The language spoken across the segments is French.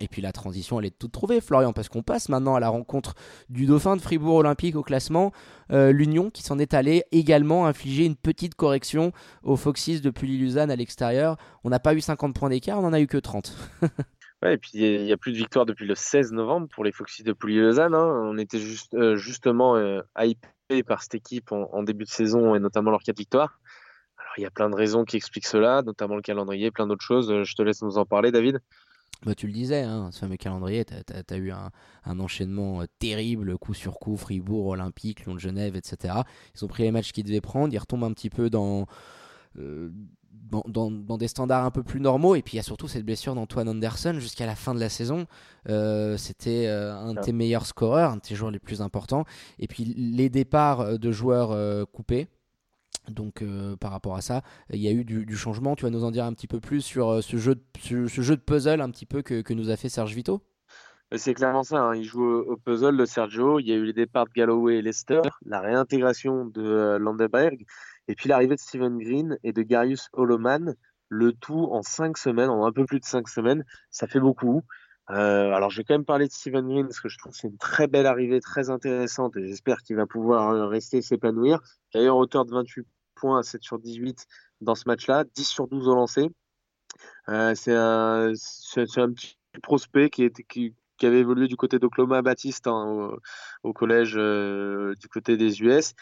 Et puis la transition, elle est toute trouvée, Florian, parce qu'on passe maintenant à la rencontre du Dauphin de Fribourg Olympique au classement. Euh, L'Union qui s'en est allé également infliger une petite correction aux Foxys de Pully-Lausanne à l'extérieur. On n'a pas eu 50 points d'écart, on n'en a eu que 30. ouais, et puis il n'y a, plus de victoire depuis le 16 novembre pour les Foxys de Pully-Lausanne. Hein. On était juste, euh, justement euh, hypé par cette équipe en, début de saison et notamment leur 4 victoires. Alors il y a plein de raisons qui expliquent cela, notamment le calendrier, plein d'autres choses. Je te laisse nous en parler, David. Bah, tu le disais, hein, ce fameux calendrier, tu as, eu un, enchaînement euh, terrible, coup sur coup, Fribourg, Olympique, Lyon de Genève, etc. Ils ont pris les matchs qu'ils devaient prendre, ils retombent un petit peu dans, euh, dans, des standards un peu plus normaux. Et puis il y a surtout cette blessure d'Antoine Anderson jusqu'à la fin de la saison. Euh, c'était un de tes meilleurs scoreurs, un de tes joueurs les plus importants. Et puis les départs de joueurs coupés. Donc euh, par rapport à ça, il y a eu du, changement. Tu vas nous en dire un petit peu plus sur euh, ce, jeu de, ce, jeu de puzzle un petit peu que, nous a fait Serge Vito C'est clairement ça. Hein. Il joue au, puzzle de Sergio. Il y a eu les départs de Galloway et Lester, la réintégration de euh, Landeberg, et puis l'arrivée de Steven Green et de Garius Holoman. Le tout en cinq semaines, en un peu plus de cinq semaines. Ça fait beaucoup. alors, je vais quand même parler de Steven Green parce que je trouve que c'est une très belle arrivée, très intéressante et j'espère qu'il va pouvoir rester s'épanouir. D'ailleurs, hauteur de 28 points à 7 sur 18 dans ce match-là, 10 sur 12 au lancer. Euh, c'est un, petit prospect qui, avait évolué du côté d'Oklahoma Baptiste hein, au, collège euh, du côté des US.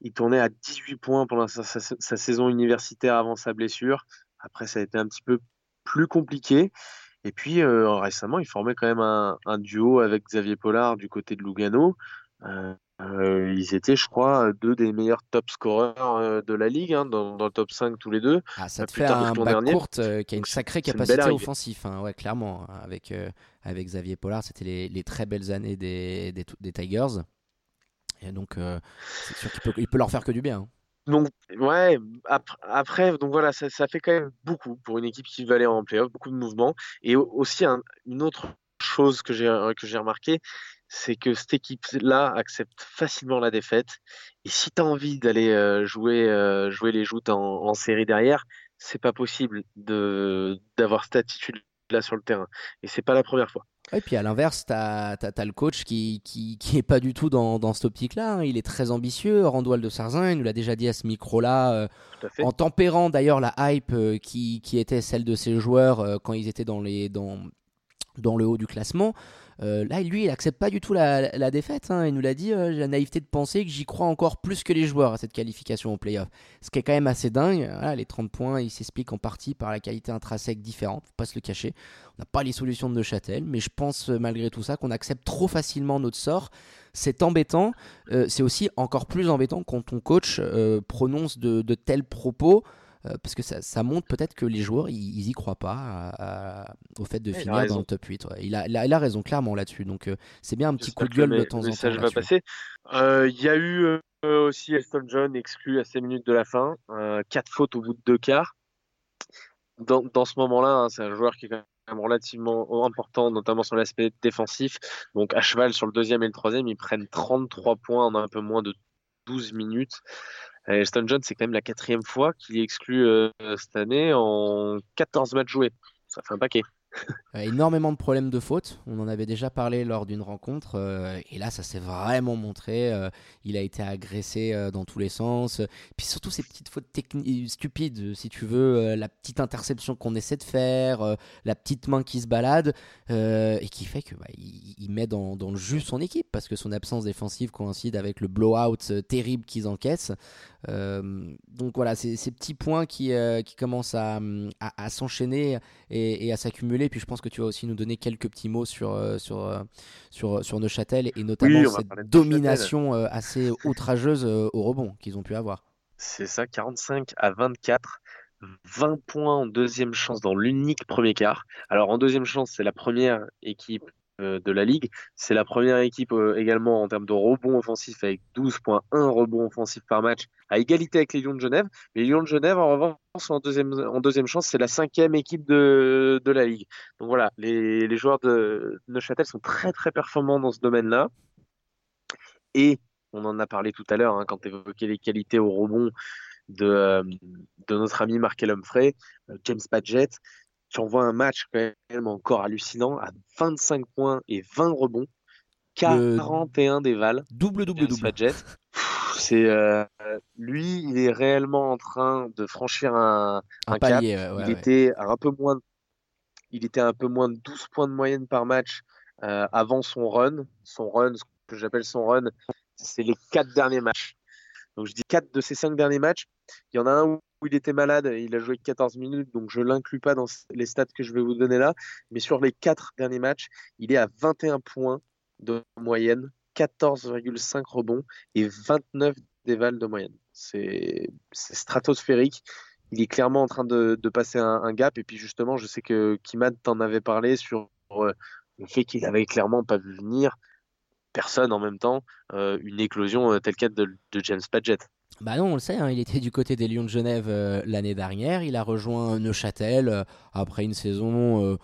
Il tournait à 18 points pendant sa, saison universitaire avant sa blessure. Après, ça a été un petit peu plus compliqué. Et puis euh, récemment, il formait quand même un, duo avec Xavier Pollard du côté de Lugano. Ils étaient, je crois, deux des meilleurs top scoreurs euh, de la ligue, hein, dans, le top 5 tous les deux. Ah, ça te fait un bac courte euh, qui a une sacrée capacité offensive, hein, ouais, clairement. Hein, avec, avec Xavier Pollard, c'était les, les, très belles années des, des, des Tigers. Et donc, c'est sûr qu'il peut, il peut leur faire que du bien. Hein. Donc, ouais, après, donc voilà, ça, ça, fait quand même beaucoup pour une équipe qui veut aller en playoff, beaucoup de mouvements. Et aussi, une autre chose que j'ai remarqué, c'est que cette équipe-là accepte facilement la défaite. Et si tu as envie d'aller euh, jouer, euh, jouer les joutes en, série derrière, c'est pas possible d'avoir cette attitude-là sur le terrain. Et c'est pas la première fois. Et puis à l'inverse, tu as, le coach qui, qui, est pas du tout dans, dans cette optique-là. Hein. Il est très ambitieux. Randoual de Sarzin, il nous l'a déjà dit à ce micro-là, euh, en tempérant d'ailleurs la hype qui, qui, était celle de ses joueurs quand ils étaient dans, les, dans, dans le haut du classement. Euh, là, lui, il accepte pas du tout la, défaite. Hein. Il nous l'a dit, euh, j'ai la naïveté de penser que j'y crois encore plus que les joueurs à cette qualification au playoff. Ce qui est quand même assez dingue. les 30 points, ils s'expliquent en partie par la qualité intrinsèque différente, faut pas se le cacher. On n'a pas les solutions de Neuchâtel, mais je pense euh, malgré tout ça qu'on accepte trop facilement notre sort. C'est embêtant. c'est aussi encore plus embêtant quand ton coach prononce de tels propos. Euh, parce que ça, montre peut-être que les joueurs, ils, y croient pas au fait de finir dans le top 8. Il, a, il, a, raison clairement là-dessus. Donc euh, c'est bien un petit coup de gueule de temps en temps. va passer. Euh, il y a eu aussi Elton John exclu à 6 minutes de la fin. 4 fautes au bout de 2 quarts. Dans, dans ce moment-là, hein, c'est un joueur qui est quand même relativement important, notamment sur l'aspect défensif. Donc à cheval sur le deuxième et le troisième, ils prennent 33 points en un peu moins de 12 minutes. Elton John, c'est quand même la quatrième fois qu'il est exclu euh, cette année en 14 matchs joués. Ça fait un paquet. Euh, énormément de problèmes de faute. On en avait déjà parlé lors d'une rencontre. Euh, et là, ça s'est vraiment montré. Euh, il a été agressé dans tous les sens. Puis surtout, ces petites fautes stupides, si tu veux. la petite interception qu'on essaie de faire. la petite main qui se balade. et qui fait que bah, il, met dans, le jus son équipe. Parce que son absence défensive coïncide avec le blowout terrible qu'ils encaissent. donc voilà, ces petits points qui, commencent à, s'enchaîner et à s'accumuler et puis je pense que tu vas aussi nous donner quelques petits mots sur, euh, sur, euh, sur, sur Neuchâtel et notamment cette domination euh, assez outrageuse au rebond qu'ils ont pu avoir. C'est ça, 45 à 24. 20 points en deuxième chance dans l'unique premier quart. Alors en deuxième chance, c'est la première équipe euh, de la ligue. C'est la première équipe euh, également en termes de rebond offensif avec 12.1 rebonds offensifs par match, à égalité avec les Lions de Genève. Les Lions de Genève, en revanche, en deuxième, chance, c'est la cinquième équipe de, de la ligue. Donc voilà, les, les joueurs de Neuchâtel sont très très performants dans ce domaine-là. Et on en a parlé tout à l'heure hein, quand tu évoquais les qualités au rebond de, euh, de notre ami Markel Humphrey, James Padgett tu envoies un match quand même encore hallucinant à 25 points et 20 rebonds, 41 déval. Double, double, double. C'est euh, lui, il est réellement en train de franchir un, un, cap. il était un peu moins, il était un peu moins de 12 points de moyenne par match euh, avant son run. Son run, ce que j'appelle son run, c'est les quatre derniers matchs. Donc je dis quatre de ces cinq derniers matchs. Il y en a un où il était malade, il a joué 14 minutes, donc je l'inclus pas dans les stats que je vais vous donner là. Mais sur les quatre derniers matchs, il est à 21 points de moyenne, 14,5 rebonds et 29 dévals de moyenne. C'est stratosphérique. Il est clairement en train de, passer un, gap. Et puis justement, je sais que Kimad t'en avait parlé sur euh, le fait qu'il avait clairement pas vu venir personne en même temps euh, une éclosion euh, telle qu'elle de, James Padgett. Bah non, on le sait, hein, il était du côté des Lions de Genève euh, l'année dernière. Il a rejoint Neuchâtel après une saison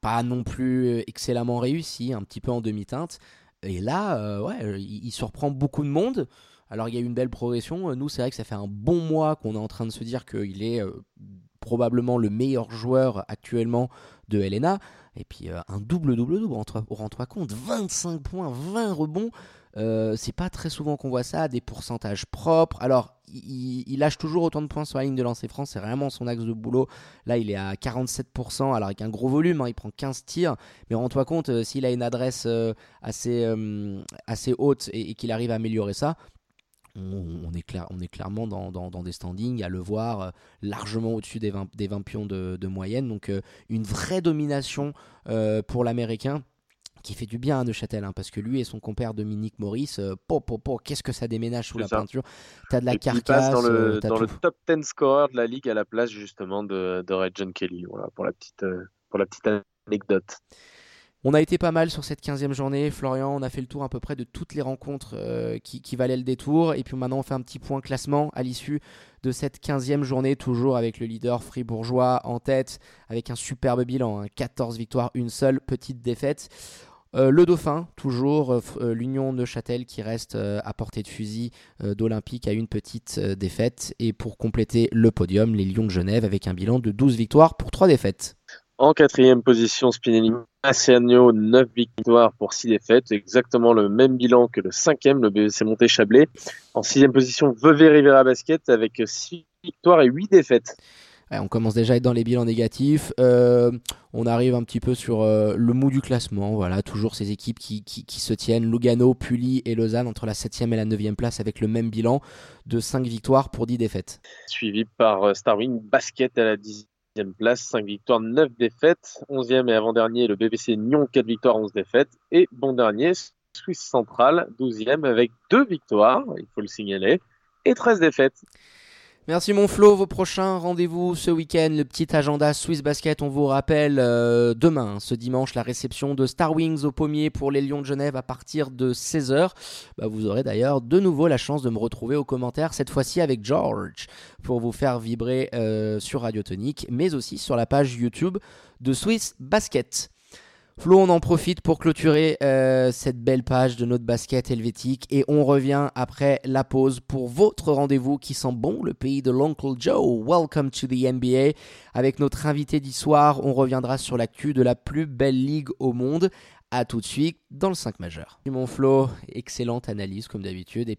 pas non plus excellemment réussie, un petit peu en demi-teinte. Et là, ouais, il, surprend beaucoup de monde. Alors il y a eu une belle progression. Nous, c'est vrai que ça fait un bon mois qu'on est en train de se dire qu'il est probablement le meilleur joueur actuellement de Helena. Et puis un double-double-double, rends-toi compte, 25 points, 20 rebonds. Euh, c'est pas très souvent qu'on voit ça, des pourcentages propres. Alors, il, lâche toujours autant de points sur la ligne de lancer France, c'est vraiment son axe de boulot. Là, il est à 47%, alors avec un gros volume, hein, il prend 15 tirs. Mais rends-toi compte, euh, s'il a une adresse euh, assez, assez haute et, qu'il arrive à améliorer ça, on, est, clair, on est, clairement dans, des standings à le voir largement au-dessus des 20, des 20 pions de, de, moyenne. Donc, une vraie domination pour l'américain qui fait du bien à Neuchâtel, hein, parce que lui et son compère Dominique Maurice, euh, qu'est-ce que ça déménage sous la peinture? T'as de la carcasse. dans, le, euh, dans le, top 10 scorer de la ligue à la place justement de, de Red John Kelly. Voilà, pour la petite, euh, pour la petite anecdote. On a été pas mal sur cette 15e journée, Florian. On a fait le tour à peu près de toutes les rencontres qui, qui, valaient le détour. Et puis maintenant, on fait un petit point classement à l'issue de cette 15e journée, toujours avec le leader fribourgeois en tête, avec un superbe bilan 14 hein. victoires, une seule petite défaite. Euh, le Dauphin, toujours, euh, euh, l'Union Neuchâtel qui reste à portée de fusil d'Olympique à une petite défaite. Et pour compléter le podium, les Lions de Genève avec un bilan de 12 victoires pour 3 défaites. En quatrième position, Spinelli Massiano, 9 victoires pour 6 défaites, exactement le même bilan que le cinquième, le BC Monté Chablais. En sixième position, Vevey Rivera Basket avec 6 victoires et 8 défaites on commence déjà à être dans les bilans négatifs. Euh, on arrive un petit peu sur euh, le mou du classement. Voilà, toujours ces équipes qui, se tiennent. Lugano, Pully et Lausanne entre la 7e et la 9e place avec le même bilan de 5 victoires pour 10 défaites. Suivi par euh, Starwing Basket à la 10e place, 5 victoires, 9 défaites. 11e et avant-dernier, le BBC Nyon, 4 victoires, 11 défaites. Et bon dernier, Suisse Centrale, 12e avec 2 victoires, il faut le signaler, et 13 défaites. Merci mon Flo, vos prochains rendez-vous ce week-end, le petit agenda Swiss Basket, on vous rappelle euh, demain, ce dimanche, la réception de Star Wings au pommier pour les Lions de Genève à partir de 16h. Bah, vous aurez d'ailleurs de nouveau la chance de me retrouver aux commentaires, cette fois-ci avec George, pour vous faire vibrer euh, sur Radio Tonique, mais aussi sur la page YouTube de Swiss Basket. Flo, on en profite pour clôturer euh, cette belle page de notre basket helvétique et on revient après la pause pour votre rendez-vous qui sent bon, le pays de l'Uncle Joe. Welcome to the NBA. Avec notre invité d'histoire, on reviendra sur l'actu de la plus belle ligue au monde. A tout de suite dans le 5 majeur. Mon Flo, excellente analyse comme d'habitude.